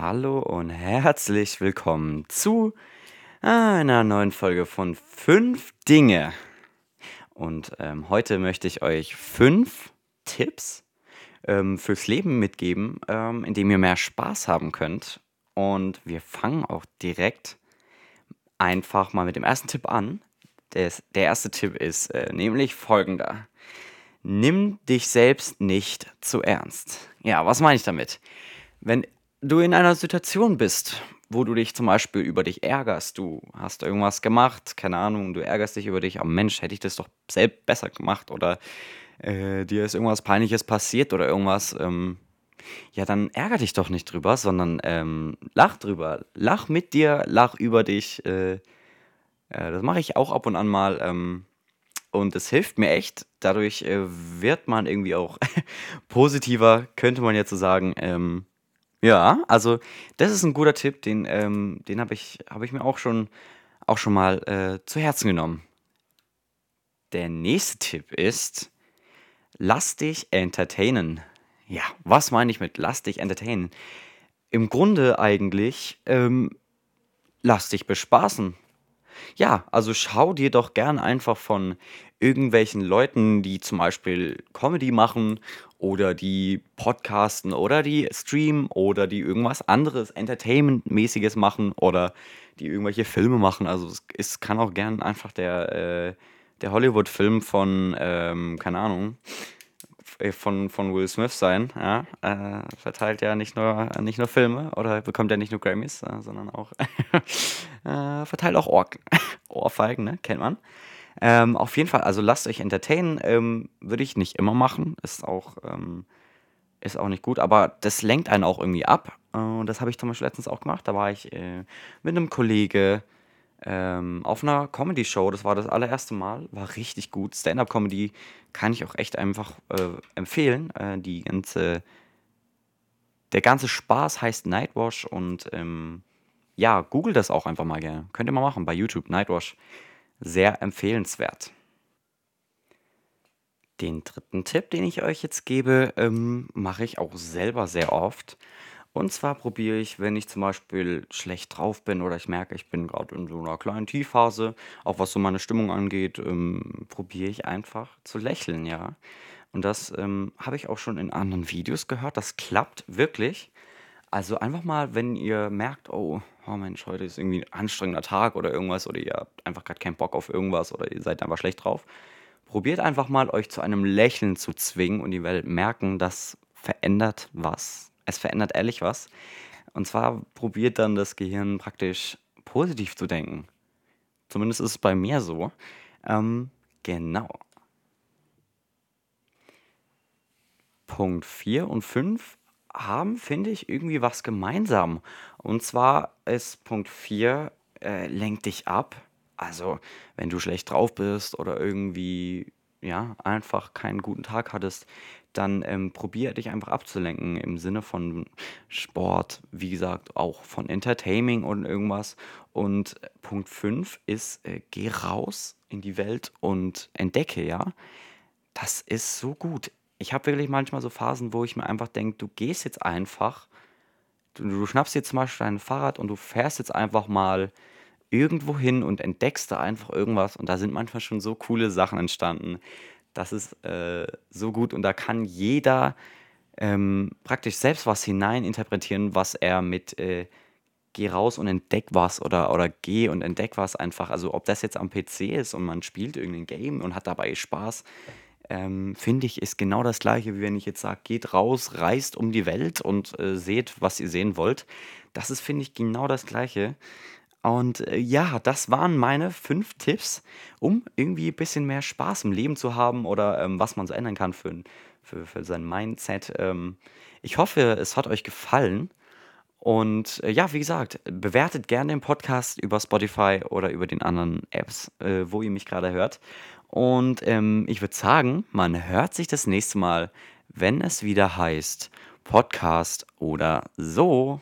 Hallo und herzlich willkommen zu einer neuen Folge von fünf Dinge. Und ähm, heute möchte ich euch fünf Tipps ähm, fürs Leben mitgeben, ähm, in dem ihr mehr Spaß haben könnt. Und wir fangen auch direkt einfach mal mit dem ersten Tipp an. Des, der erste Tipp ist äh, nämlich folgender. Nimm dich selbst nicht zu ernst. Ja, was meine ich damit? Wenn du in einer Situation bist, wo du dich zum Beispiel über dich ärgerst, du hast irgendwas gemacht, keine Ahnung, du ärgerst dich über dich, aber Mensch, hätte ich das doch selbst besser gemacht oder äh, dir ist irgendwas Peinliches passiert oder irgendwas, ähm, ja, dann ärger dich doch nicht drüber, sondern ähm, lach drüber. Lach mit dir, lach über dich. Äh, äh, das mache ich auch ab und an mal. Ähm, und es hilft mir echt. Dadurch äh, wird man irgendwie auch positiver, könnte man jetzt so sagen. Ja, also das ist ein guter Tipp, den, ähm, den habe ich, hab ich mir auch schon, auch schon mal äh, zu Herzen genommen. Der nächste Tipp ist, lass dich entertainen. Ja, was meine ich mit lass dich entertainen? Im Grunde eigentlich, ähm, lass dich bespaßen. Ja, also schau dir doch gern einfach von irgendwelchen Leuten, die zum Beispiel Comedy machen oder die podcasten oder die streamen oder die irgendwas anderes Entertainment-mäßiges machen oder die irgendwelche Filme machen. Also es, es kann auch gern einfach der, äh, der Hollywood-Film von, ähm, keine Ahnung, von, von Will Smith sein. Ja? Äh, verteilt ja nicht nur, nicht nur Filme oder bekommt ja nicht nur Grammys, äh, sondern auch äh, verteilt auch Ohr Ohrfeigen, ne? kennt man. Ähm, auf jeden Fall, also lasst euch entertainen. Ähm, Würde ich nicht immer machen. Ist auch, ähm, ist auch nicht gut, aber das lenkt einen auch irgendwie ab. Äh, und das habe ich zum Beispiel letztens auch gemacht. Da war ich äh, mit einem Kollege ähm, auf einer Comedy-Show. Das war das allererste Mal. War richtig gut. Stand-up-Comedy kann ich auch echt einfach äh, empfehlen. Äh, die ganze, der ganze Spaß heißt Nightwash und ähm, ja, google das auch einfach mal gerne. Könnt ihr mal machen bei YouTube, Nightwash sehr empfehlenswert. Den dritten Tipp, den ich euch jetzt gebe, ähm, mache ich auch selber sehr oft. Und zwar probiere ich, wenn ich zum Beispiel schlecht drauf bin oder ich merke, ich bin gerade in so einer kleinen Tiefphase, auch was so meine Stimmung angeht, ähm, probiere ich einfach zu lächeln, ja. Und das ähm, habe ich auch schon in anderen Videos gehört. Das klappt wirklich. Also einfach mal, wenn ihr merkt, oh, oh Mensch, heute ist irgendwie ein anstrengender Tag oder irgendwas oder ihr habt einfach gerade keinen Bock auf irgendwas oder ihr seid einfach schlecht drauf, probiert einfach mal euch zu einem Lächeln zu zwingen und ihr werdet merken, das verändert was. Es verändert ehrlich was. Und zwar probiert dann das Gehirn praktisch positiv zu denken. Zumindest ist es bei mir so. Ähm, genau. Punkt 4 und 5 haben, finde ich, irgendwie was gemeinsam. Und zwar ist Punkt 4, äh, lenk dich ab. Also, wenn du schlecht drauf bist oder irgendwie, ja, einfach keinen guten Tag hattest, dann ähm, probier dich einfach abzulenken im Sinne von Sport, wie gesagt, auch von Entertaining und irgendwas. Und Punkt 5 ist, äh, geh raus in die Welt und entdecke, ja. Das ist so gut ich habe wirklich manchmal so Phasen, wo ich mir einfach denke, du gehst jetzt einfach, du, du schnappst dir zum Beispiel dein Fahrrad und du fährst jetzt einfach mal irgendwo hin und entdeckst da einfach irgendwas und da sind manchmal schon so coole Sachen entstanden. Das ist äh, so gut und da kann jeder ähm, praktisch selbst was hineininterpretieren, was er mit äh, geh raus und entdeck was oder, oder geh und entdeck was einfach. Also ob das jetzt am PC ist und man spielt irgendein Game und hat dabei Spaß, ähm, finde ich, ist genau das Gleiche, wie wenn ich jetzt sage, geht raus, reist um die Welt und äh, seht, was ihr sehen wollt. Das ist, finde ich, genau das Gleiche. Und äh, ja, das waren meine fünf Tipps, um irgendwie ein bisschen mehr Spaß im Leben zu haben oder ähm, was man so ändern kann für, für, für sein Mindset. Ähm, ich hoffe, es hat euch gefallen. Und äh, ja, wie gesagt, bewertet gerne den Podcast über Spotify oder über den anderen Apps, äh, wo ihr mich gerade hört. Und ähm, ich würde sagen, man hört sich das nächste Mal, wenn es wieder heißt Podcast oder so.